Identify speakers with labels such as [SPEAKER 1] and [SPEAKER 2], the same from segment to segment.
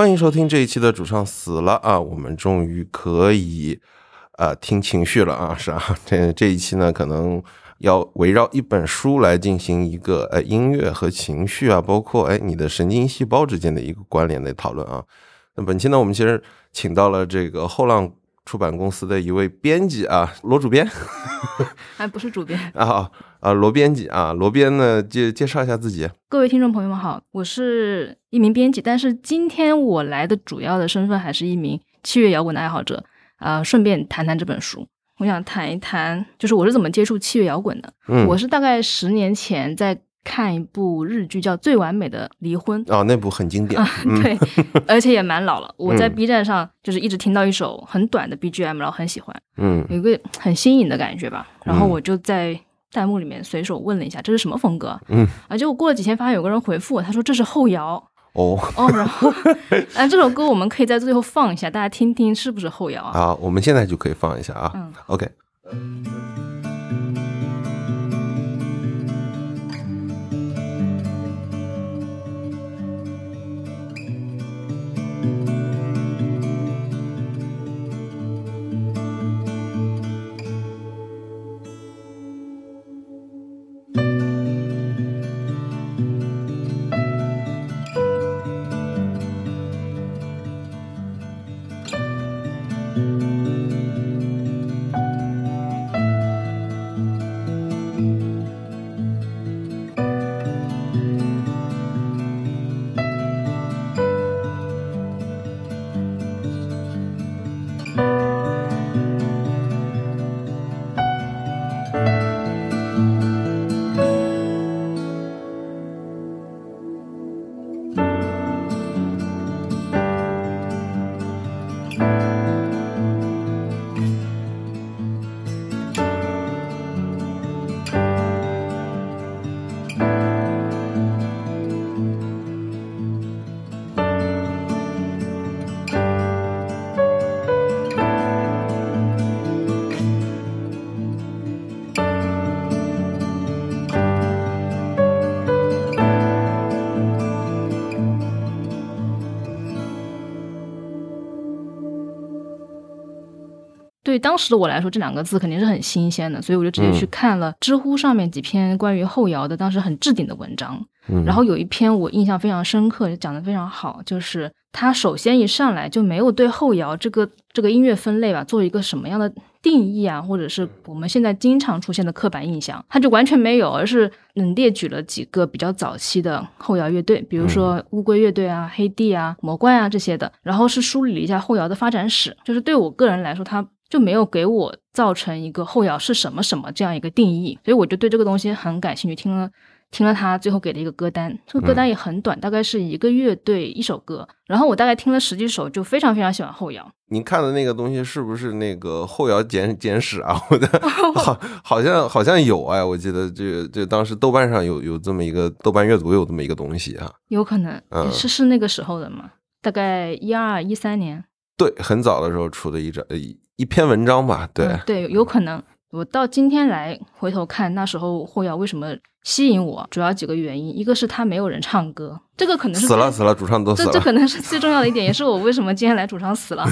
[SPEAKER 1] 欢迎收听这一期的主唱死了啊！我们终于可以呃听情绪了啊，是啊，这这一期呢可能要围绕一本书来进行一个呃音乐和情绪啊，包括哎你的神经细胞之间的一个关联的讨论啊。那本期呢，我们其实请到了这个后浪出版公司的一位编辑啊，罗主编，
[SPEAKER 2] 还不是主编
[SPEAKER 1] 啊啊，罗编辑啊，罗编呢介介绍一下自己。
[SPEAKER 2] 各位听众朋友们好，我是一名编辑，但是今天我来的主要的身份还是一名器乐摇滚的爱好者啊，顺便谈谈这本书。我想谈一谈，就是我是怎么接触器乐摇滚的。
[SPEAKER 1] 嗯，
[SPEAKER 2] 我是大概十年前在。看一部日剧叫《最完美的离婚》
[SPEAKER 1] 哦，那部很经典，
[SPEAKER 2] 对，而且也蛮老了。我在 B 站上就是一直听到一首很短的 BGM，然后很喜欢，
[SPEAKER 1] 嗯，
[SPEAKER 2] 有一个很新颖的感觉吧。然后我就在弹幕里面随手问了一下，这是什么风格？
[SPEAKER 1] 嗯，
[SPEAKER 2] 啊，结果过了几天，发现有个人回复我，他说这是后摇。
[SPEAKER 1] 哦
[SPEAKER 2] 哦，然后哎，这首歌我们可以在最后放一下，大家听听是不是后摇啊？
[SPEAKER 1] 啊，我们现在就可以放一下啊。
[SPEAKER 2] 嗯
[SPEAKER 1] ，OK。
[SPEAKER 2] 对当时的我来说，这两个字肯定是很新鲜的，所以我就直接去看了知乎上面几篇关于后摇的当时很置顶的文章。然后有一篇我印象非常深刻，讲的非常好，就是他首先一上来就没有对后摇这个这个音乐分类吧做一个什么样的定义啊，或者是我们现在经常出现的刻板印象，他就完全没有，而是嗯列举了几个比较早期的后摇乐队，比如说乌龟乐队啊、黑地啊、魔怪啊这些的，然后是梳理了一下后摇的发展史，就是对我个人来说，他。就没有给我造成一个后摇是什么什么这样一个定义，所以我就对这个东西很感兴趣。听了听了他最后给的一个歌单，这个歌单也很短，大概是一个乐队一首歌。然后我大概听了十几首，就非常非常喜欢后摇。
[SPEAKER 1] 您看的那个东西是不是那个后摇简简史啊？我的 好好像好像有哎，我记得这这当时豆瓣上有有这么一个豆瓣阅读有这么一个东西啊。
[SPEAKER 2] 有可能是是那个时候的吗？大概一二一三年。
[SPEAKER 1] 对，很早的时候出的一张一一篇文章吧。对
[SPEAKER 2] 对，有可能。我到今天来回头看，那时候后摇为什么吸引我，主要几个原因。一个是他没有人唱歌，这个可能是
[SPEAKER 1] 死了死了，主唱都死了。
[SPEAKER 2] 这这可能是最重要的一点，也是我为什么今天来主唱死了。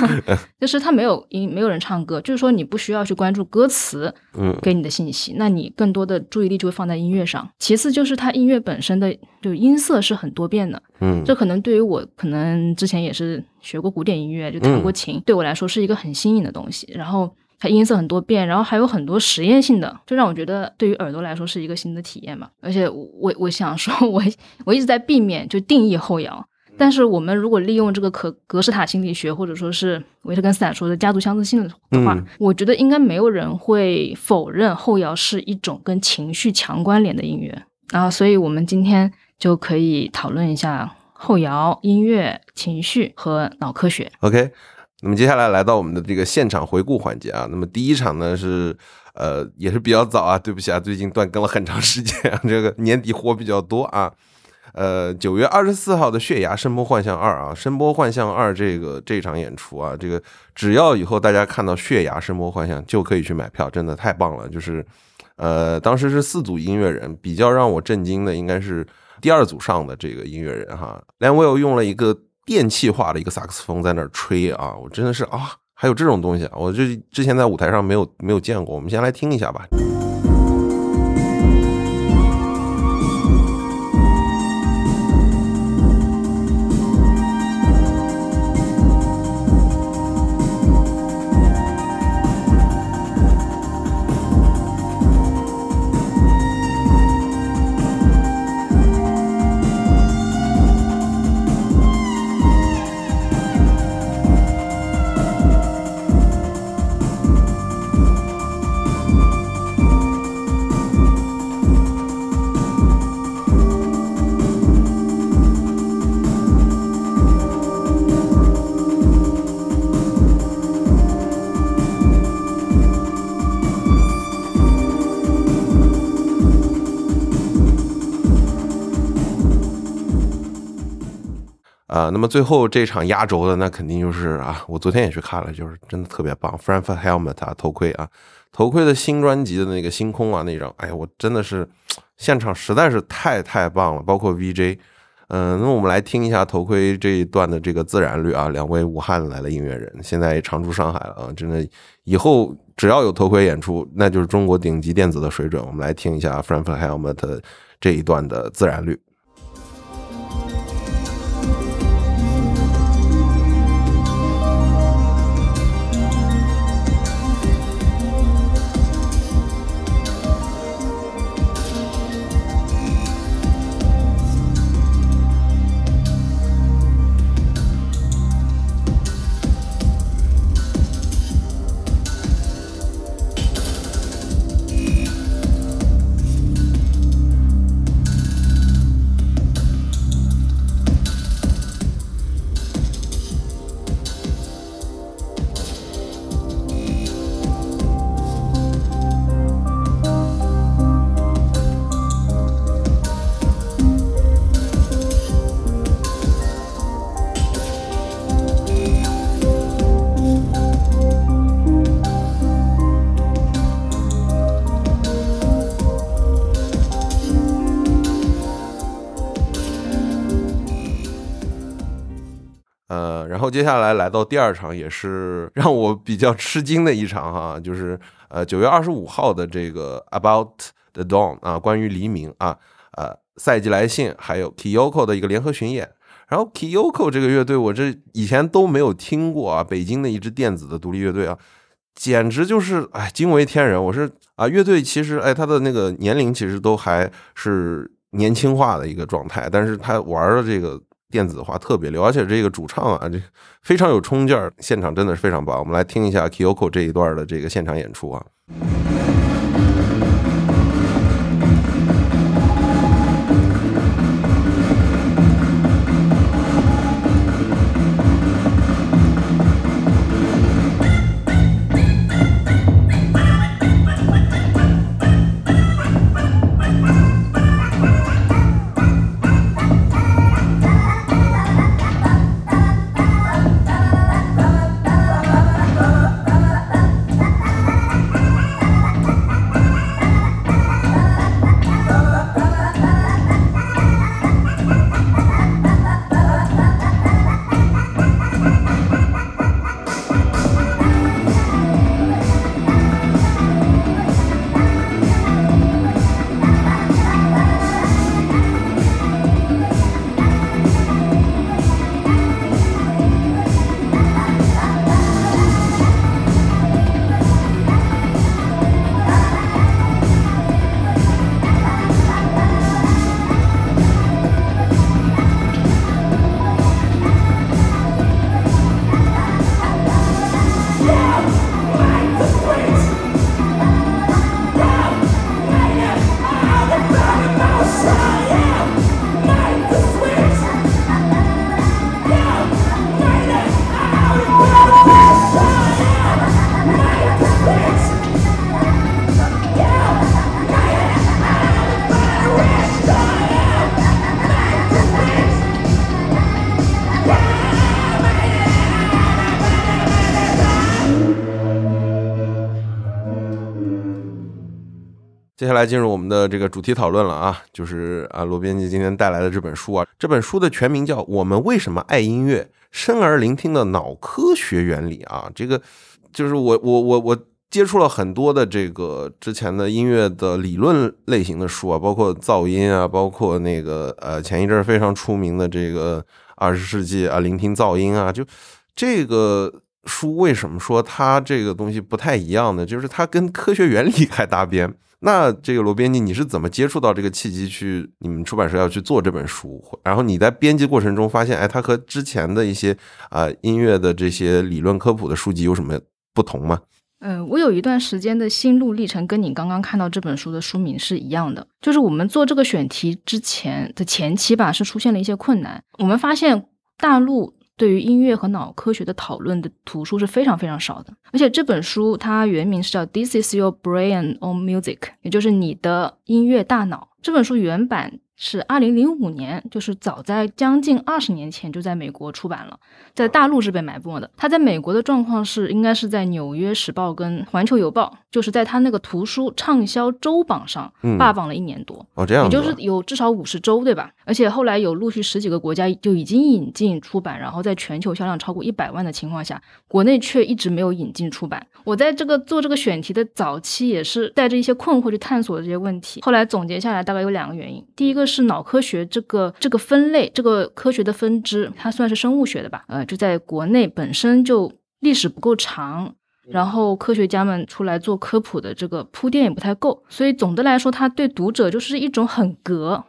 [SPEAKER 2] 就是他没有音，没有人唱歌，就是说你不需要去关注歌词，
[SPEAKER 1] 嗯，
[SPEAKER 2] 给你的信息，那你更多的注意力就会放在音乐上。其次就是他音乐本身的就音色是很多变的，
[SPEAKER 1] 嗯，
[SPEAKER 2] 这可能对于我可能之前也是学过古典音乐，就弹过琴，对我来说是一个很新颖的东西。然后。它音色很多变，然后还有很多实验性的，就让我觉得对于耳朵来说是一个新的体验嘛。而且我我想说，我我一直在避免就定义后摇，但是我们如果利用这个可格式塔心理学，或者说是维特根斯坦说的家族相似性的话，我觉得应该没有人会否认后摇是一种跟情绪强关联的音乐。然后，所以我们今天就可以讨论一下后摇音乐、情绪和脑科学。
[SPEAKER 1] OK。那么接下来来到我们的这个现场回顾环节啊，那么第一场呢是呃也是比较早啊，对不起啊，最近断更了很长时间啊，这个年底活比较多啊，呃九月二十四号的《血牙声波幻象二》啊，《声波幻象二》这个这场演出啊，这个只要以后大家看到《血牙声波幻象》就可以去买票，真的太棒了，就是呃当时是四组音乐人，比较让我震惊的应该是第二组上的这个音乐人哈，梁威尔用了一个。电气化的一个萨克斯风在那儿吹啊，我真的是啊，还有这种东西啊，我就之前在舞台上没有没有见过，我们先来听一下吧。那么最后这场压轴的那肯定就是啊，我昨天也去看了，就是真的特别棒，Frankfurt Helmet 啊，头盔啊，头盔的新专辑的那个星空啊那张，哎呀，我真的是现场实在是太太棒了，包括 VJ，嗯，那么我们来听一下头盔这一段的这个自然率啊，两位武汉来的音乐人，现在常驻上海了啊，真的以后只要有头盔演出，那就是中国顶级电子的水准，我们来听一下 Frankfurt Helmet 这一段的自然率。接下来来到第二场，也是 让我比较吃惊的一场哈，就是呃九月二十五号的这个 About the Dawn 啊，关于黎明啊，呃赛季来信，还有 Kiyoko 的一个联合巡演。然后 Kiyoko 这个乐队，我这以前都没有听过啊，北京的一支电子的独立乐队啊，简直就是哎惊为天人。我是啊，乐队其实哎，他的那个年龄其实都还是年轻化的一个状态，但是他玩的这个。电子化特别溜，而且这个主唱啊，这非常有冲劲儿，现场真的是非常棒。我们来听一下 Kyoko 这一段的这个现场演出啊。接下来进入我们的这个主题讨论了啊，就是啊，罗编辑今天带来的这本书啊，这本书的全名叫《我们为什么爱音乐：生而聆听的脑科学原理》啊，这个就是我我我我接触了很多的这个之前的音乐的理论类型的书啊，包括噪音啊，包括那个呃前一阵非常出名的这个二十世纪啊聆听噪音啊，就这个。书为什么说它这个东西不太一样呢？就是它跟科学原理还搭边。那这个罗编辑，你是怎么接触到这个契机去你们出版社要去做这本书？然后你在编辑过程中发现，哎，它和之前的一些啊音乐的这些理论科普的书籍有什么不同吗？
[SPEAKER 2] 嗯，我有一段时间的心路历程跟你刚刚看到这本书的书名是一样的，就是我们做这个选题之前的前期吧，是出现了一些困难。我们发现大陆。对于音乐和脑科学的讨论的图书是非常非常少的，而且这本书它原名是叫《This is your brain on music》，也就是你的音乐大脑。这本书原版。是二零零五年，就是早在将近二十年前就在美国出版了，在大陆是被埋没的。它在美国的状况是，应该是在《纽约时报》跟《环球邮报》，就是在它那个图书畅销周榜上霸榜了一年多。
[SPEAKER 1] 哦，这样，
[SPEAKER 2] 也就是有至少五十周，对吧？而且后来有陆续十几个国家就已经引进出版，然后在全球销量超过一百万的情况下，国内却一直没有引进出版。我在这个做这个选题的早期，也是带着一些困惑去探索这些问题。后来总结下来，大概有两个原因。第一个是脑科学这个这个分类，这个科学的分支，它算是生物学的吧？呃，就在国内本身就历史不够长，然后科学家们出来做科普的这个铺垫也不太够，所以总的来说，它对读者就是一种很隔。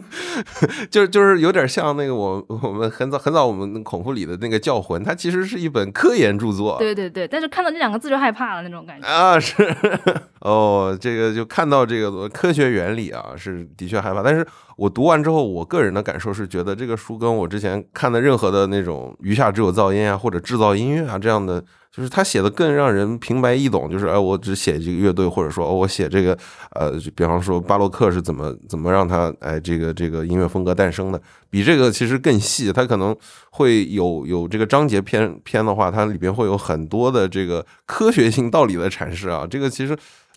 [SPEAKER 1] 就是就是有点像那个我我们很早很早我们孔夫里的那个教魂，它其实是一本科研著作。
[SPEAKER 2] 对对对，但是看到这两个字就害怕了那种感觉
[SPEAKER 1] 啊！是 哦，这个就看到这个科学原理啊，是的确害怕。但是我读完之后，我个人的感受是觉得这个书跟我之前看的任何的那种余下只有噪音啊，或者制造音乐啊这样的。就是他写的更让人平白易懂，就是哎，我只写这个乐队，或者说哦我写这个，呃，比方说巴洛克是怎么怎么让他哎这个这个音乐风格诞生的，比这个其实更细，它可能会有有这个章节篇篇的话，它里边会有很多的这个科学性道理的阐释啊，这个其实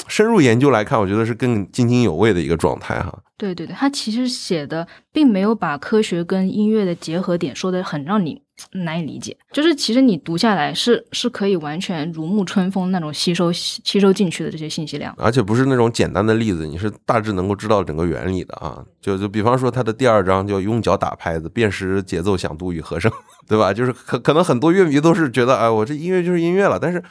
[SPEAKER 1] 深入研究来看，我觉得是更津津有味的一个状态哈。
[SPEAKER 2] 对对对，他其实写的并没有把科学跟音乐的结合点说的很让你。难以理解，就是其实你读下来是是可以完全如沐春风那种吸收吸收进去的这些信息量，
[SPEAKER 1] 而且不是那种简单的例子，你是大致能够知道整个原理的啊。就就比方说他的第二章叫用脚打拍子辨识节奏响度与和声，对吧？就是可可能很多乐迷都是觉得，哎，我这音乐就是音乐了，但是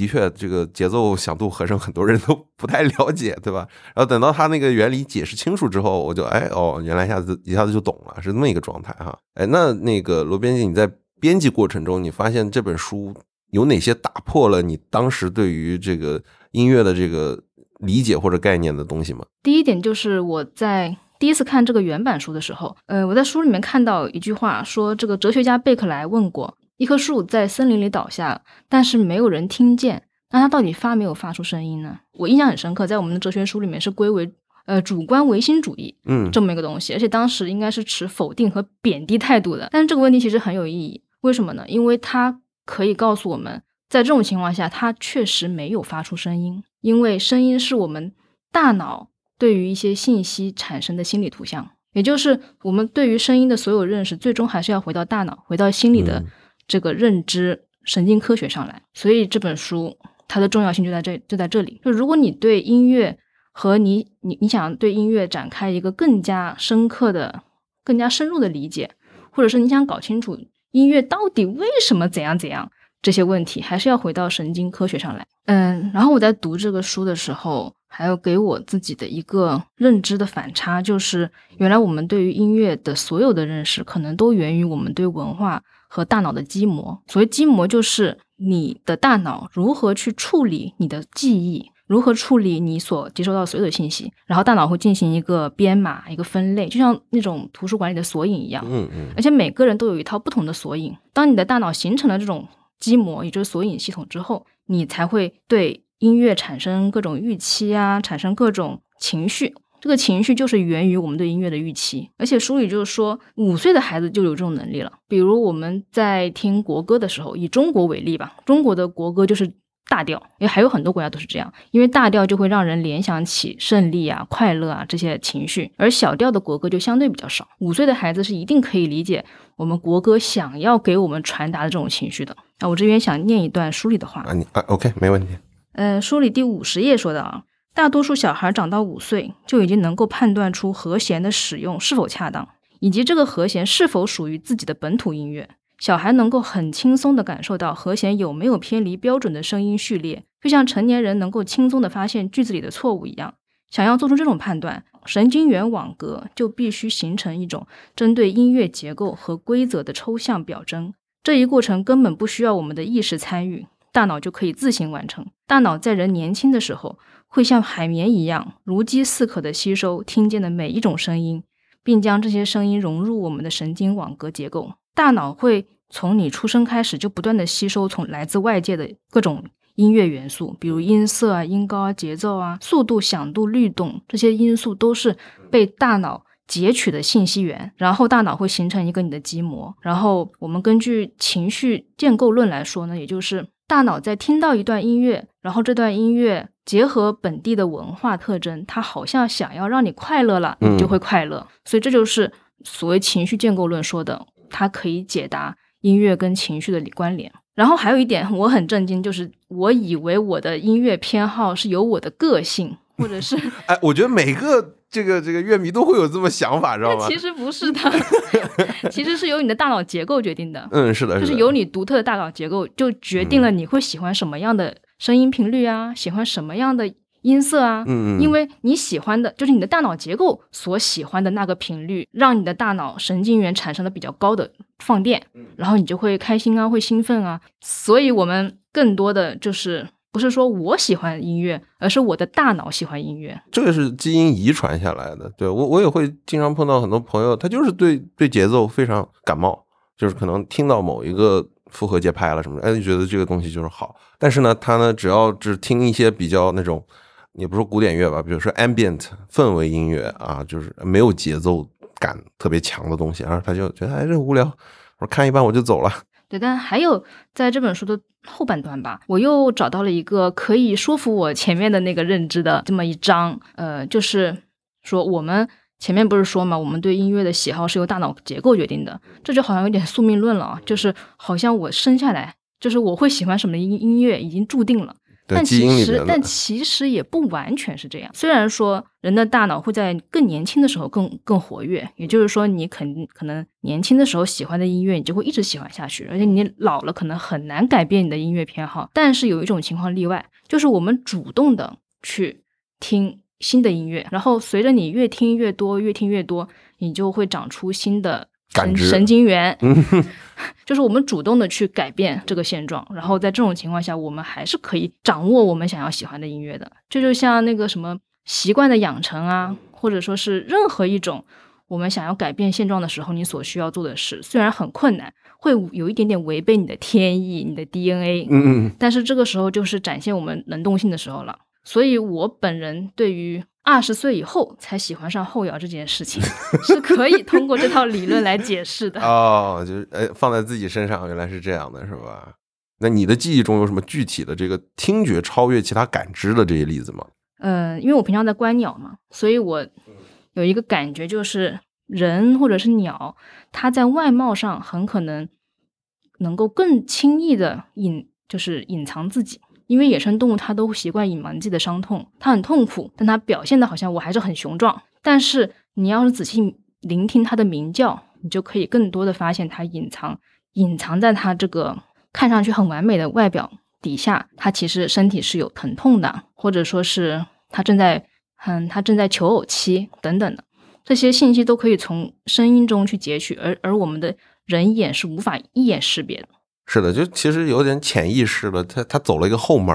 [SPEAKER 1] 的确这个节奏响度和声很多人都不太了解，对吧？然后等到他那个原理解释清楚之后，我就哎哦，原来一下子一下子就懂了，是这么一个状态哈。哎，那那个罗编辑，你在编辑过程中，你发现这本书有哪些打破了你当时对于这个音乐的这个理解或者概念的东西吗？
[SPEAKER 2] 第一点就是我在第一次看这个原版书的时候，呃，我在书里面看到一句话，说这个哲学家贝克莱问过，一棵树在森林里倒下，但是没有人听见，那它到底发没有发出声音呢？我印象很深刻，在我们的哲学书里面是归为呃主观唯心主义，
[SPEAKER 1] 嗯，
[SPEAKER 2] 这么一个东西，而且当时应该是持否定和贬低态度的。但是这个问题其实很有意义。为什么呢？因为它可以告诉我们，在这种情况下，它确实没有发出声音，因为声音是我们大脑对于一些信息产生的心理图像，也就是我们对于声音的所有认识，最终还是要回到大脑，回到心理的这个认知神经科学上来。所以这本书它的重要性就在这，就在这里。就如果你对音乐和你你你想对音乐展开一个更加深刻的、更加深入的理解，或者是你想搞清楚。音乐到底为什么怎样怎样？这些问题还是要回到神经科学上来。嗯，然后我在读这个书的时候，还有给我自己的一个认知的反差，就是原来我们对于音乐的所有的认识，可能都源于我们对文化和大脑的基模。所谓基模，就是你的大脑如何去处理你的记忆。如何处理你所接收到所有的信息，然后大脑会进行一个编码、一个分类，就像那种图书馆里的索引一样。
[SPEAKER 1] 嗯嗯。
[SPEAKER 2] 而且每个人都有一套不同的索引。当你的大脑形成了这种基模，也就是索引系统之后，你才会对音乐产生各种预期啊，产生各种情绪。这个情绪就是源于我们对音乐的预期。而且书里就是说，五岁的孩子就有这种能力了。比如我们在听国歌的时候，以中国为例吧，中国的国歌就是。大调，因为还有很多国家都是这样，因为大调就会让人联想起胜利啊、快乐啊这些情绪，而小调的国歌就相对比较少。五岁的孩子是一定可以理解我们国歌想要给我们传达的这种情绪的。啊，我这边想念一段书里的话
[SPEAKER 1] 啊，你啊，OK，没问题。
[SPEAKER 2] 呃，书里第五十页说的啊，大多数小孩长到五岁就已经能够判断出和弦的使用是否恰当，以及这个和弦是否属于自己的本土音乐。小孩能够很轻松地感受到和弦有没有偏离标准的声音序列，就像成年人能够轻松地发现句子里的错误一样。想要做出这种判断，神经元网格就必须形成一种针对音乐结构和规则的抽象表征。这一过程根本不需要我们的意识参与，大脑就可以自行完成。大脑在人年轻的时候，会像海绵一样如饥似渴地吸收听见的每一种声音，并将这些声音融入我们的神经网格结构。大脑会从你出生开始就不断的吸收从来自外界的各种音乐元素，比如音色啊、音高啊、节奏啊、速度、响度、律动这些因素都是被大脑截取的信息源，然后大脑会形成一个你的基膜。然后我们根据情绪建构论来说呢，也就是大脑在听到一段音乐，然后这段音乐结合本地的文化特征，它好像想要让你快乐了，你就会快乐。所以这就是所谓情绪建构论说的。它可以解答音乐跟情绪的关联。然后还有一点我很震惊，就是我以为我的音乐偏好是由我的个性，或者是
[SPEAKER 1] 哎，我觉得每个这个这个乐迷都会有这么想法，知道吗？
[SPEAKER 2] 其实不是的，其实是由你的大脑结构决定的。
[SPEAKER 1] 嗯，是的，
[SPEAKER 2] 就是由你独特的大脑结构就决定了你会喜欢什么样的声音频率啊，喜欢什么样的。音色啊，
[SPEAKER 1] 嗯
[SPEAKER 2] 因为你喜欢的就是你的大脑结构所喜欢的那个频率，让你的大脑神经元产生了比较高的放电，然后你就会开心啊，会兴奋啊。所以，我们更多的就是不是说我喜欢音乐，而是我的大脑喜欢音乐。
[SPEAKER 1] 这个是基因遗传下来的。对我，我也会经常碰到很多朋友，他就是对对节奏非常感冒，就是可能听到某一个复合节拍了什么的，哎，就觉得这个东西就是好。但是呢，他呢，只要只听一些比较那种。也不说古典乐吧，比如说 ambient 氛围音乐啊，就是没有节奏感特别强的东西，然后他就觉得哎这无聊，我说看一半我就走了。
[SPEAKER 2] 对，但还有在这本书的后半段吧，我又找到了一个可以说服我前面的那个认知的这么一章，呃，就是说我们前面不是说嘛，我们对音乐的喜好是由大脑结构决定的，这就好像有点宿命论了啊，就是好像我生下来就是我会喜欢什么音音乐已经注定了。但其实，但其实也不完全是这样。虽然说人的大脑会在更年轻的时候更更活跃，也就是说，你肯可能年轻的时候喜欢的音乐，你就会一直喜欢下去。而且你老了，可能很难改变你的音乐偏好。但是有一种情况例外，就是我们主动的去听新的音乐，然后随着你越听越多，越听越多，你就会长出新的。神神经元，就是我们主动的去改变这个现状，然后在这种情况下，我们还是可以掌握我们想要喜欢的音乐的。这就像那个什么习惯的养成啊，或者说是任何一种我们想要改变现状的时候，你所需要做的事，虽然很困难，会有一点点违背你的天意、你的 DNA，
[SPEAKER 1] 嗯嗯，
[SPEAKER 2] 但是这个时候就是展现我们能动性的时候了。所以我本人对于。二十岁以后才喜欢上后摇这件事情，是可以通过这套理论来解释的。
[SPEAKER 1] 哦，就是哎，放在自己身上原来是这样的，是吧？那你的记忆中有什么具体的这个听觉超越其他感知的这些例子吗？
[SPEAKER 2] 嗯，因为我平常在观鸟嘛，所以我有一个感觉，就是人或者是鸟，它在外貌上很可能能够更轻易的隐，就是隐藏自己。因为野生动物它都习惯隐瞒自己的伤痛，它很痛苦，但它表现的好像我还是很雄壮。但是你要是仔细聆听它的鸣叫，你就可以更多的发现它隐藏隐藏在它这个看上去很完美的外表底下，它其实身体是有疼痛的，或者说是它正在嗯它正在求偶期等等的这些信息都可以从声音中去截取，而而我们的人眼是无法一眼识别的。
[SPEAKER 1] 是的，就其实有点潜意识了，他他走了一个后门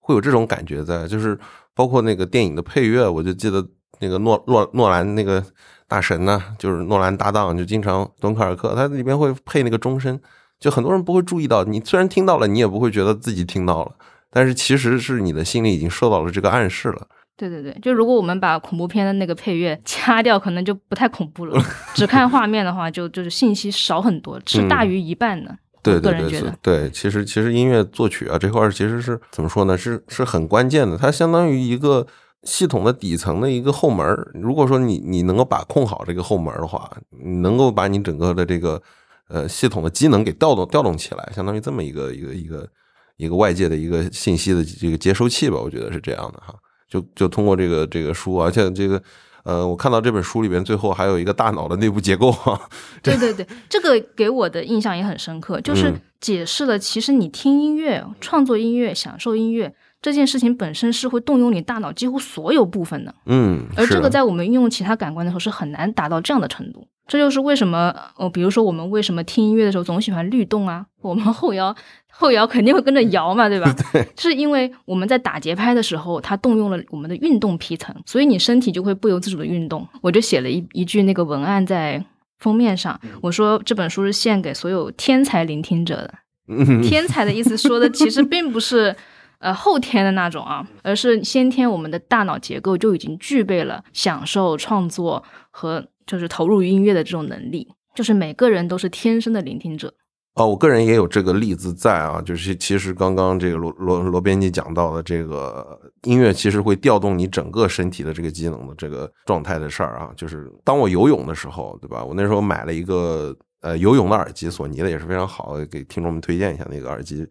[SPEAKER 1] 会有这种感觉在。就是包括那个电影的配乐，我就记得那个诺诺诺兰那个大神呢，就是诺兰搭档，就经常敦刻尔克，他里边会配那个钟声，就很多人不会注意到，你虽然听到了，你也不会觉得自己听到了，但是其实是你的心里已经受到了这个暗示了。
[SPEAKER 2] 对对对，就如果我们把恐怖片的那个配乐掐掉，可能就不太恐怖了。只看画面的话，就就是信息少很多，是大于一半的。
[SPEAKER 1] 对对对
[SPEAKER 2] 个人觉得，
[SPEAKER 1] 对，其实其实音乐作曲啊这块儿其实是怎么说呢？是是很关键的，它相当于一个系统的底层的一个后门儿。如果说你你能够把控好这个后门儿的话，你能够把你整个的这个呃系统的机能给调动调动起来，相当于这么一个一个一个一个外界的一个信息的这个接收器吧，我觉得是这样的哈。就就通过这个这个书，而且这个。呃，我看到这本书里边最后还有一个大脑的内部结构啊。
[SPEAKER 2] 对对对，这个给我的印象也很深刻，就是
[SPEAKER 1] 嗯
[SPEAKER 2] 解释了其实你听音乐、创作音乐、享受音乐这件事情本身是会动用你大脑几乎所有部分的，
[SPEAKER 1] 嗯，
[SPEAKER 2] 而这个在我们运用其他感官的时候是很难达到这样的程度。这就是为什么，呃，比如说我们为什么听音乐的时候总喜欢律动啊？我们后摇后摇肯定会跟着摇嘛，对吧？对，是因为我们在打节拍的时候，它动用了我们的运动皮层，所以你身体就会不由自主的运动。我就写了一一句那个文案在封面上，我说这本书是献给所有天才聆听者的。
[SPEAKER 1] 嗯
[SPEAKER 2] 天才的意思说的其实并不是呃后天的那种啊，而是先天我们的大脑结构就已经具备了享受创作和就是投入音乐的这种能力，就是每个人都是天生的聆听者。
[SPEAKER 1] 哦，我个人也有这个例子在啊，就是其实刚刚这个罗罗罗编辑讲到的这个音乐，其实会调动你整个身体的这个机能的这个状态的事儿啊。就是当我游泳的时候，对吧？我那时候买了一个呃游泳的耳机，索尼的也是非常好，给听众们推荐一下那个耳机。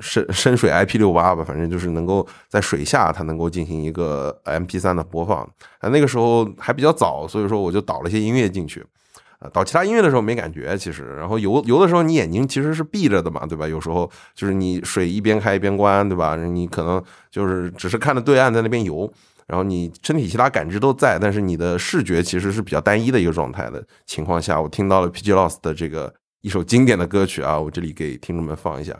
[SPEAKER 1] 深深水 IP 六八吧，反正就是能够在水下，它能够进行一个 MP 三的播放。啊，那个时候还比较早，所以说我就导了一些音乐进去。啊，导其他音乐的时候没感觉，其实，然后游游的时候你眼睛其实是闭着的嘛，对吧？有时候就是你水一边开一边关，对吧？你可能就是只是看着对岸在那边游，然后你身体其他感知都在，但是你的视觉其实是比较单一的一个状态的情况下，我听到了 PG Lost 的这个一首经典的歌曲啊，我这里给听众们放一下。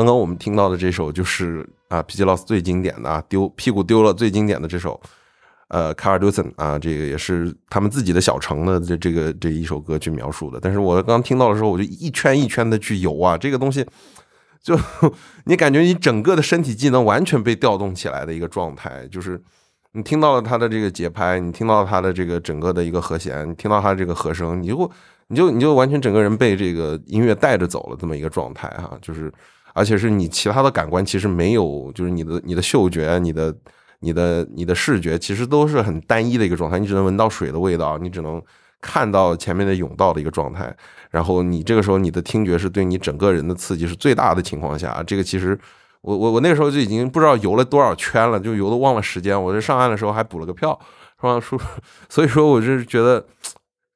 [SPEAKER 1] 刚刚我们听到的这首就是啊，P J Loss 最经典的啊，丢屁股丢了最经典的这首，呃，卡尔杜森啊，这个也是他们自己的小城的这这个这一首歌去描述的。但是我刚听到的时候，我就一圈一圈的去游啊，这个东西就 你感觉你整个的身体机能完全被调动起来的一个状态，就是你听到了他的这个节拍，你听到他的这个整个的一个和弦，你听到他这个和声，你就你就你就完全整个人被这个音乐带着走了这么一个状态哈，就是。而且是你其他的感官其实没有，就是你的你的嗅觉、你的你的你的视觉，其实都是很单一的一个状态。你只能闻到水的味道，你只能看到前面的甬道的一个状态。然后你这个时候你的听觉是对你整个人的刺激是最大的情况下，这个其实我我我那个时候就已经不知道游了多少圈了，就游的忘了时间。我这上岸的时候还补了个票，是吧？所以说我是觉得。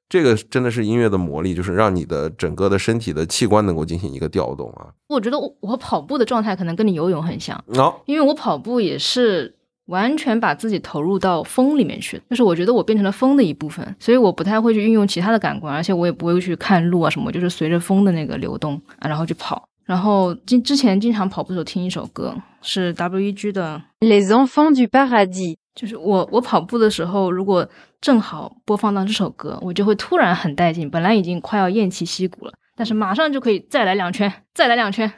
[SPEAKER 1] 这个真的是音乐的魔力，就是让你的整个的身体的器官能够进行一个调动啊。
[SPEAKER 2] 我觉得我我跑步的状态可能跟你游泳很像，
[SPEAKER 1] 哦，
[SPEAKER 2] 因为我跑步也是完全把自己投入到风里面去，就是我觉得我变成了风的一部分，所以我不太会去运用其他的感官，而且我也不会去看路啊什么，就是随着风的那个流动啊，然后去跑。然后经之前经常跑步的时候听一首歌，是 W.E.G 的《
[SPEAKER 3] Les Enfants du Paradis》。
[SPEAKER 2] 就是我，我跑步的时候，如果正好播放到这首歌，我就会突然很带劲。本来已经快要偃旗息鼓了，但是马上就可以再来两圈，再来两圈。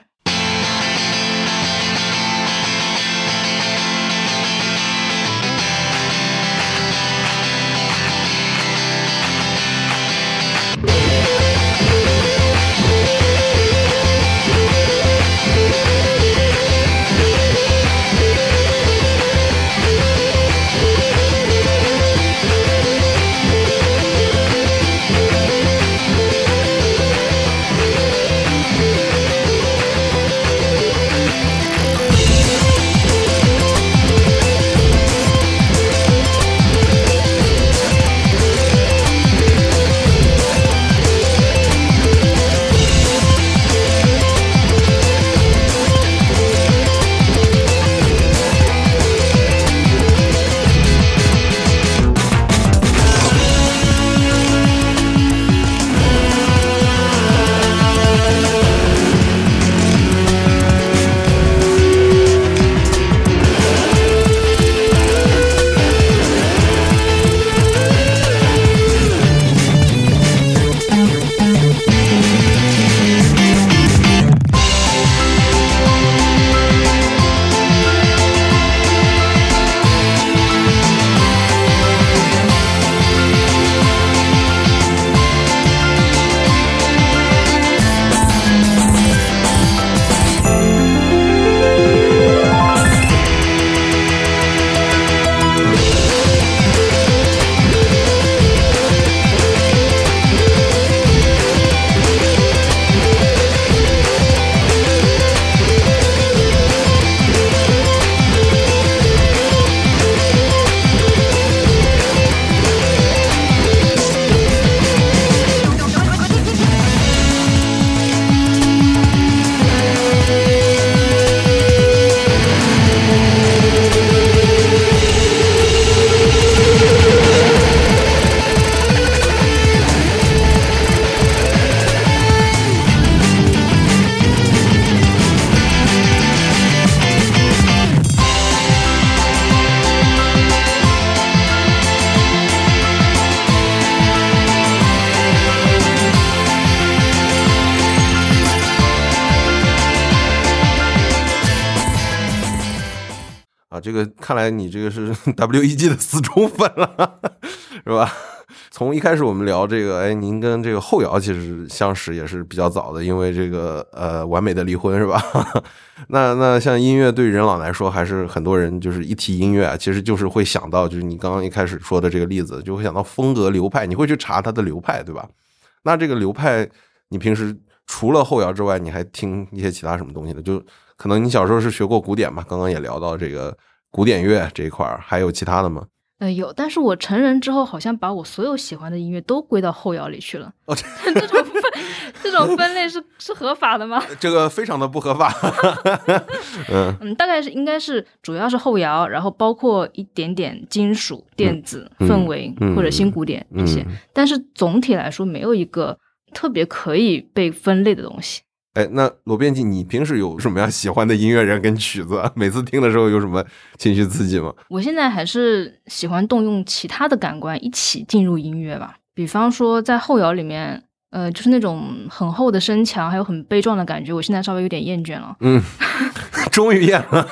[SPEAKER 1] 来你这个是 W.E.G 的死忠粉了，是吧？从一开始我们聊这个，哎，您跟这个后摇其实相识也是比较早的，因为这个呃，完美的离婚是吧？那那像音乐对于任老来说，还是很多人就是一提音乐啊，其实就是会想到就是你刚刚一开始说的这个例子，就会想到风格流派，你会去查他的流派，对吧？那这个流派，你平时除了后摇之外，你还听一些其他什么东西的？就可能你小时候是学过古典嘛？刚刚也聊到这个。古典乐这一块儿还有其他的吗？
[SPEAKER 2] 呃，有，但是我成人之后好像把我所有喜欢的音乐都归到后摇里去了。哦，这 种分这种分类是是合法的吗？
[SPEAKER 1] 这个非常的不合法。
[SPEAKER 2] 嗯嗯，大概是应该是主要是后摇，然后包括一点点金属、电子、氛围或者新古典这些，但是总体来说没有一个特别可以被分类的东西。
[SPEAKER 1] 哎，那罗编辑，你平时有什么样喜欢的音乐人跟曲子？每次听的时候有什么情绪刺激吗？
[SPEAKER 2] 我现在还是喜欢动用其他的感官一起进入音乐吧。比方说在后摇里面，呃，就是那种很厚的声墙，还有很悲壮的感觉，我现在稍微有点厌倦了。
[SPEAKER 1] 嗯，终于厌了。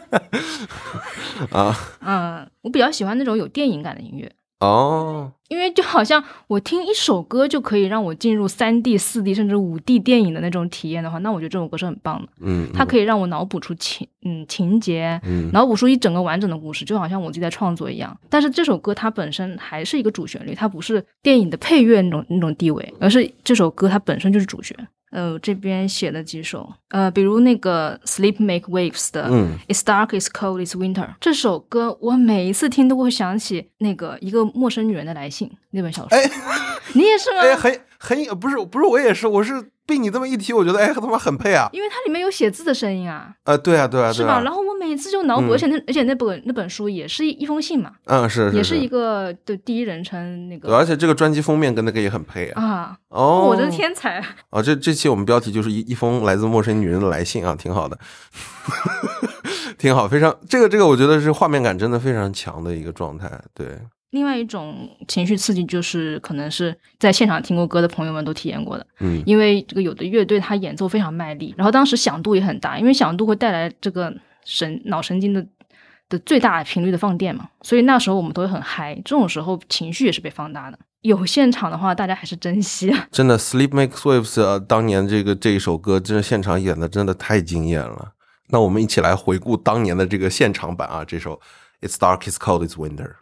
[SPEAKER 1] 啊，
[SPEAKER 2] 嗯，我比较喜欢那种有电影感的音乐。
[SPEAKER 1] 哦，
[SPEAKER 2] 因为就好像我听一首歌就可以让我进入三 D、四 D 甚至五 D 电影的那种体验的话，那我觉得这首歌是很棒的。
[SPEAKER 1] 嗯，
[SPEAKER 2] 它可以让我脑补出情嗯情节，
[SPEAKER 1] 嗯
[SPEAKER 2] 脑补出一整个完整的故事，就好像我自己在创作一样。但是这首歌它本身还是一个主旋律，它不是电影的配乐那种那种地位，而是这首歌它本身就是主角。呃，这边写了几首，呃，比如那个 Sleep Make Waves 的
[SPEAKER 1] 嗯
[SPEAKER 2] It's Dark, It's Cold, It's Winter 这首歌，我每一次听都会想起那个一个陌生女人的来信那本小说。
[SPEAKER 1] 哎，
[SPEAKER 2] 你也是吗？
[SPEAKER 1] 哎，很很不是不是，我也是，我是被你这么一提，我觉得哎，他妈很配啊。
[SPEAKER 2] 因为它里面有写字的声音啊，
[SPEAKER 1] 呃，对啊，对啊，
[SPEAKER 2] 是吧？
[SPEAKER 1] 对啊。
[SPEAKER 2] 然后我每次就脑补，
[SPEAKER 1] 嗯
[SPEAKER 2] 而且那而且那本那本书也是一一封信嘛，
[SPEAKER 1] 嗯，是
[SPEAKER 2] 也
[SPEAKER 1] 是
[SPEAKER 2] 是一个对第一人称那
[SPEAKER 1] 对，
[SPEAKER 2] 个
[SPEAKER 1] 而且这个专辑封面跟那个也很配啊。
[SPEAKER 2] 啊，
[SPEAKER 1] 哦，
[SPEAKER 2] 我的天才！
[SPEAKER 1] 啊！这这期我们标题就是一一封来自陌生女人的来信啊，挺好的，挺好，非常这个这个，我觉得是画面感真的非常强的一个状态。对，
[SPEAKER 2] 另外一种情绪刺激就是可能是在现场听过歌的朋友们都体验过的，
[SPEAKER 1] 嗯
[SPEAKER 2] 因为这个有的乐队它演奏非常卖力，然后当时响度也很大，因为响度会带来这个神脑神经的的最大频率的放电嘛，所以那时候我们都会很嗨，这种时候情绪也是被放大的。有现场的话，大家还是珍惜啊。
[SPEAKER 1] 真的，Sleep Makes Waves 啊，当年这个这一首歌，真的现场演的真的太惊艳了。那我们一起来回顾当年的这个现场版啊，这首 It's Dark, It's Cold, It's Winter。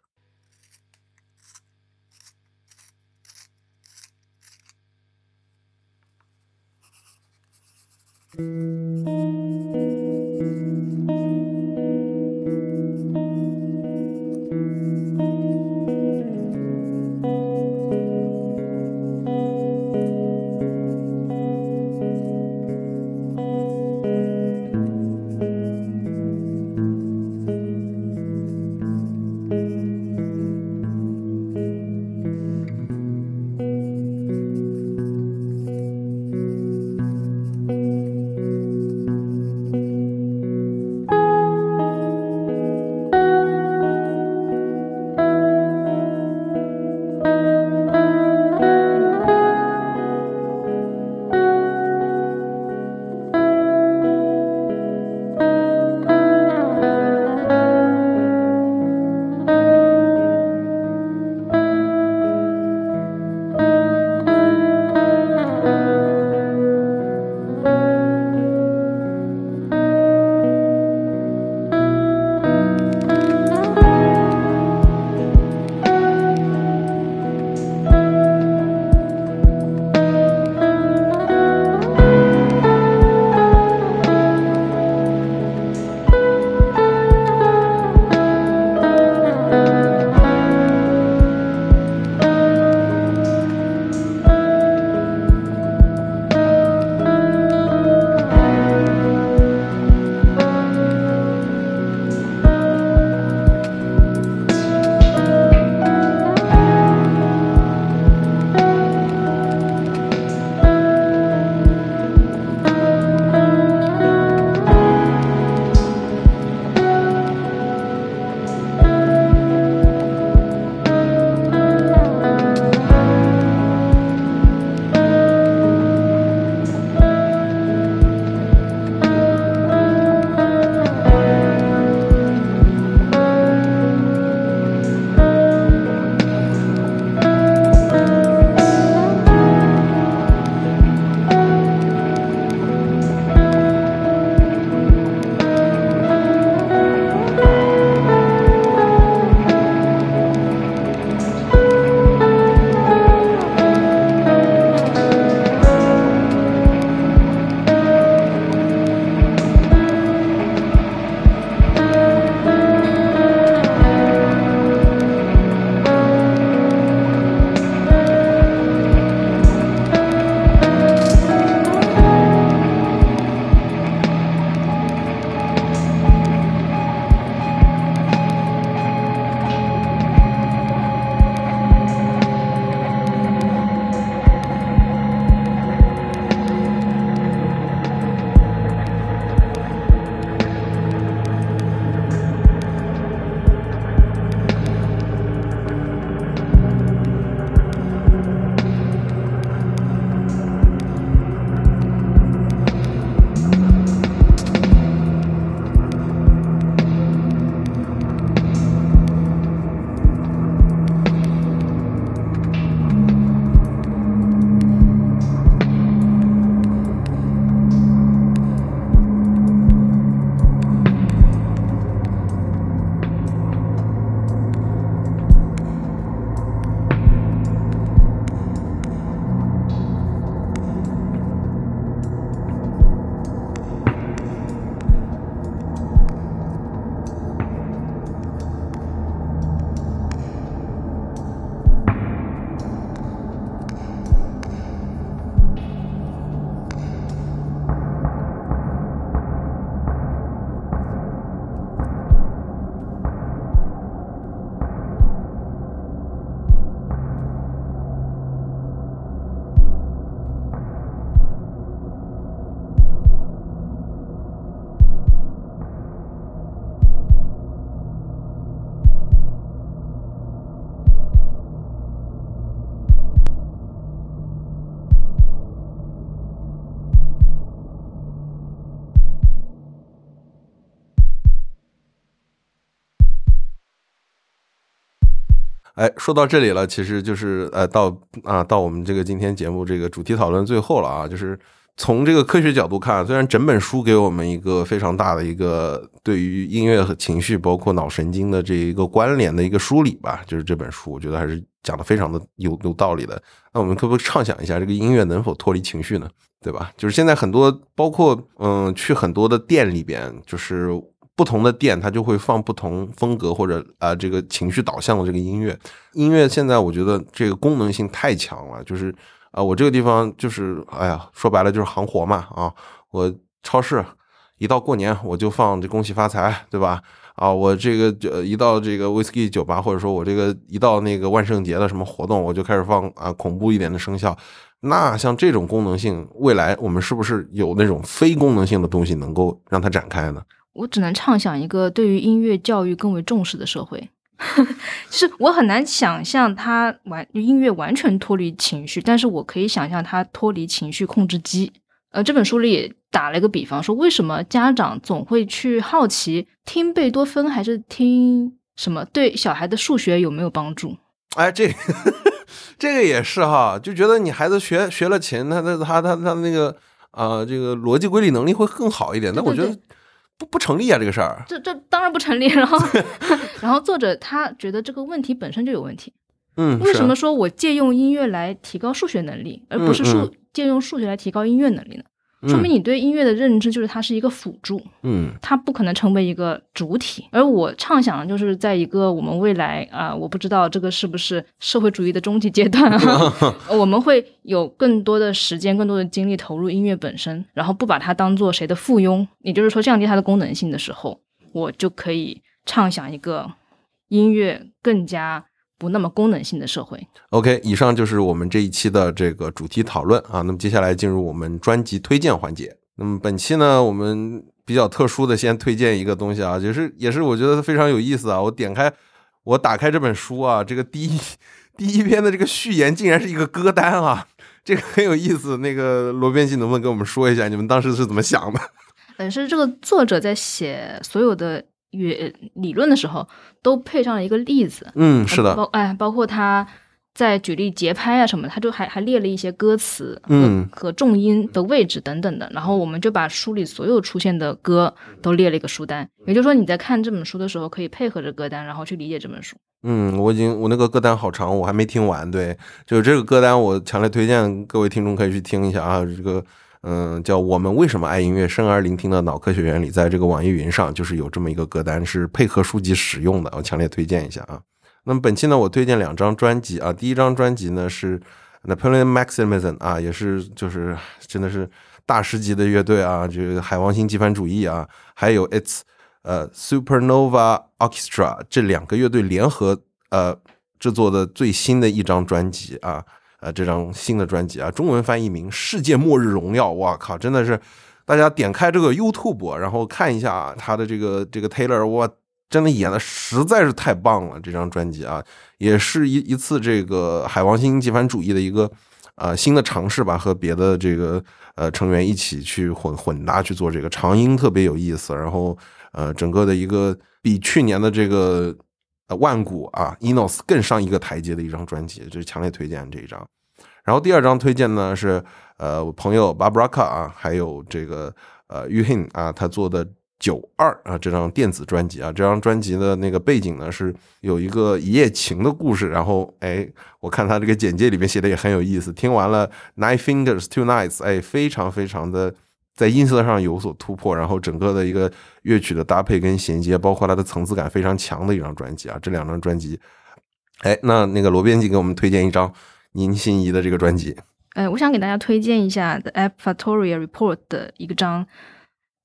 [SPEAKER 1] 哎，说到这里了，其实就是呃，到啊，到我们这个今天节目这个主题讨论最后了啊，就是从这个科学角度看，虽然整本书给我们一个非常大的一个对于音乐和情绪，包括脑神经的这一个关联的一个梳理吧，就是这本书，我觉得还是讲的非常的有有道理的。那我们可不可以畅想一下，这个音乐能否脱离情绪呢？对吧？就是现在很多，包括嗯，去很多的店里边，就是。不同的店，它就会放不同风格或者啊这个情绪导向的这个音乐。音乐现在我觉得这个功能性太强了，就是啊，我这个地方就是哎呀，说白了就是行活嘛啊。我超市一到过年我就放这恭喜发财，对吧？啊，我这个就一到这个威士忌酒吧，或者说我这个一到那个万圣节的什么活动，我就开始放啊恐怖一点的声效。那像这种功能性，未来我们是不是有那种非功能性的东西能够让它展开呢？
[SPEAKER 2] 我只能畅想一个对于音乐教育更为重视的社会，就是我很难想象它完音乐完全脱离情绪，但是我可以想象它脱离情绪控制机。呃，这本书里也打了一个比方，说为什么家长总会去好奇听贝多芬还是听什么对小孩的数学有没有帮助？
[SPEAKER 1] 哎，这 这个也是哈，就觉得你孩子学学了琴，他的他他他那个啊，这个逻辑规律能力会更好一点。那我觉得。不不成立啊，这个事儿，
[SPEAKER 2] 这这当然不成立。然后，然后作者他觉得这个问题本身就有问题。
[SPEAKER 1] 嗯，
[SPEAKER 2] 为什么说我借用音乐来提高数学能力，而不是数借用数学来提高音乐能力呢？说明你对音乐的认知就是它是一个辅助，
[SPEAKER 1] 嗯，
[SPEAKER 2] 它不可能成为一个主体。而我畅想的就是在一个我们未来啊，我不知道这个是不是社会主义的终极阶段，我们会有更多的时间、更多的精力投入音乐本身，然后不把它当做谁的附庸，也就是说降低它的功能性的时候，我就可以畅想一个音乐更加。不那么功能性的社会。
[SPEAKER 1] OK，以上就是我们这一期的这个主题讨论啊。那么接下来进入我们专辑推荐环节。那么本期呢，我们比较特殊的先推荐一个东西啊，就是也是我觉得非常有意思啊。我点开，我打开这本书啊，这个第一 第一篇的这个序言竟然是一个歌单啊，这个很有意思。那个罗编辑能不能跟我们说一下，你们当时是怎么想的？
[SPEAKER 2] 本身这个作者在写所有的。与理论的时候都配上了一个例子，
[SPEAKER 1] 嗯，是的，
[SPEAKER 2] 包哎，包括他在举例节拍啊什么，他就还还列了一些歌词，
[SPEAKER 1] 嗯，
[SPEAKER 2] 和重音的位置等等的。然后我们就把书里所有出现的歌都列了一个书单，也就是说你在看这本书的时候可以配合着歌单，然后去理解这本书。
[SPEAKER 1] 嗯，我已经我那个歌单好长，我还没听完。对，就是这个歌单，我强烈推荐各位听众可以去听一下啊，这个。嗯，叫我们为什么爱音乐？生而聆听的脑科学原理，在这个网易云上就是有这么一个歌单，是配合书籍使用的，我强烈推荐一下啊。那么本期呢，我推荐两张专辑啊。第一张专辑呢是 Napoleon Maximism 啊，也是就是真的是大师级的乐队啊，这个海王星极繁主义啊，还有 It's 呃 Supernova Orchestra 这两个乐队联合呃制作的最新的一张专辑啊。呃，这张新的专辑啊，中文翻译名《世界末日荣耀》。哇靠，真的是，大家点开这个 YouTube，然后看一下他的这个这个 Taylor，哇，真的演的实在是太棒了。这张专辑啊，也是一一次这个海王星极繁主义的一个呃新的尝试吧，和别的这个呃成员一起去混混搭去做这个长音，特别有意思。然后呃，整个的一个比去年的这个。呃，万古啊，Enos 更上一个台阶的一张专辑，就是强烈推荐这一张。然后第二张推荐呢是呃，我朋友 Barbaraka 啊，还有这个呃 Yuhin 啊，他做的九二啊这张电子专辑啊，这张专辑的那个背景呢是有一个一夜情的故事。然后哎，我看他这个简介里面写的也很有意思。听完了 Nine Fingers Two Nights，哎，非常非常的。在音色上有所突破，然后整个的一个乐曲的搭配跟衔接，包括它的层次感非常强的一张专辑啊。这两张专辑，哎，那那个罗编辑给我们推荐一张您心仪的这个专辑。
[SPEAKER 2] 呃，我想给大家推荐一下《The App Factory Report》的一个张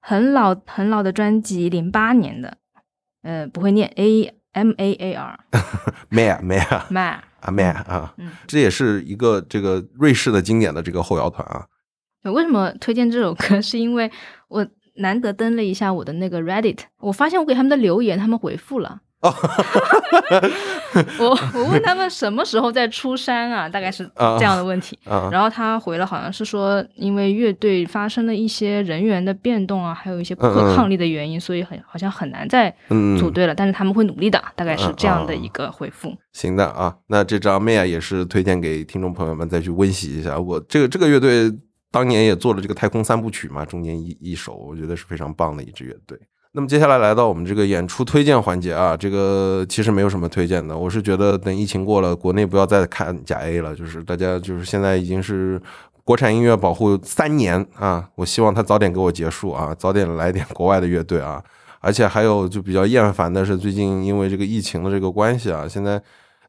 [SPEAKER 2] 很老很老的专辑，零八年的，呃，不会念 A M A A R，Mare
[SPEAKER 1] Mare 啊 Mare 啊，这也是一个这个瑞士的经典的这个后摇团啊。
[SPEAKER 2] 为什么推荐这首歌？是因为我难得登了一下我的那个 Reddit，我发现我给他们的留言，他们回复了。我我问他们什么时候再出山啊，大概是这样的问题。
[SPEAKER 1] 啊
[SPEAKER 2] 然后他回了，好像是说因为乐队发生了一些人员的变动啊，还有一些不可抗力的原因，所以很好像很难再
[SPEAKER 1] 嗯
[SPEAKER 2] 组队了。但是他们会努力的，大概是这样的一个回复。
[SPEAKER 1] 行的啊，那这张 Maya 也是推荐给听众朋友们再去温习一下。我这个这个乐队当年也做了这个太空三部曲嘛，中间一一首，我觉得是非常棒的一支乐队。那么接下来来到我们这个演出推荐环节啊，这个其实没有什么推荐的，我是觉得等疫情过了，国内不要再看甲 A 了，就是大家就是现在已经是国产音乐保护三年啊，我希望它早点给我结束啊，早点来点国外的乐队啊，而且还有就比较厌烦的是，最近因为这个疫情的这个关系啊，现在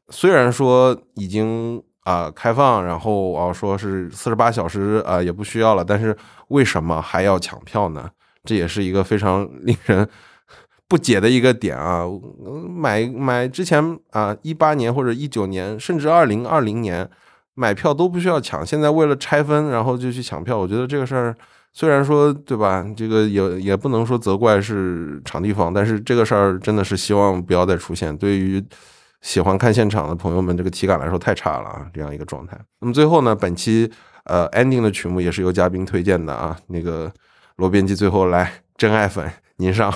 [SPEAKER 1] 虽然说已经啊、开放，然后啊说是四十八小时啊、也不需要了，但是为什么还要抢票呢？这也是一个非常令人不解的一个点啊！买买之前啊，一八年或者一九年，甚至二零二零年买票都不需要抢，现在为了拆分，然后就去抢票，我觉得这个事儿。虽然说对吧，这个也也不能说责怪是场地方，但是这个事儿真的是希望不要再出现。对于喜欢看现场的朋友们，这个体感来说太差了啊，这样一个状态。那么最后呢，本期呃 ending 的曲目也是由嘉宾推荐的啊，那个罗编辑最后来真爱粉您上，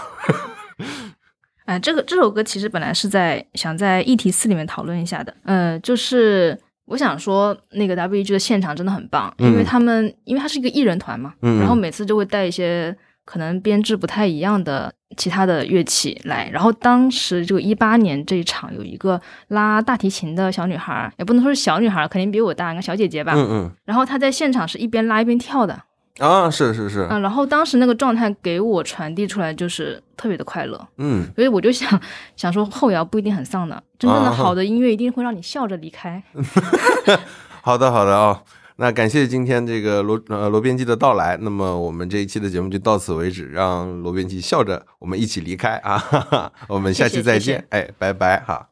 [SPEAKER 2] 哎，这个这首歌其实本来是在想在议题四里面讨论一下的，呃，就是我想说那个 W.E.G 的现场真的很棒，因为
[SPEAKER 1] 嗯。
[SPEAKER 2] 他们因为他是一个艺人团嘛，
[SPEAKER 1] 嗯。
[SPEAKER 2] 然后每次就会带一些可能编制不太一样的其他的乐器来，然后当时就一八年这一场有一个拉大提琴的小女孩，也不能说是小女孩，肯定比我大，应该小姐姐吧，嗯
[SPEAKER 1] 嗯。
[SPEAKER 2] 然后她在现场是一边拉一边跳的，
[SPEAKER 1] 嗯啊，是是是，
[SPEAKER 2] 嗯，然后当时那个状态给我传递出来就是特别的快乐，
[SPEAKER 1] 嗯。
[SPEAKER 2] 所以我就想想说，后摇不一定很丧的，真正的
[SPEAKER 1] 啊。
[SPEAKER 2] 好的音乐一定会让你笑着离开。
[SPEAKER 1] 好的，好的啊、那感谢今天这个罗呃罗编辑的到来。那么我们这一期的节目就到此为止，让罗编辑笑着我们一起离开啊！哈哈，我们下期再见，
[SPEAKER 2] 谢谢谢谢
[SPEAKER 1] 哎，拜拜哈。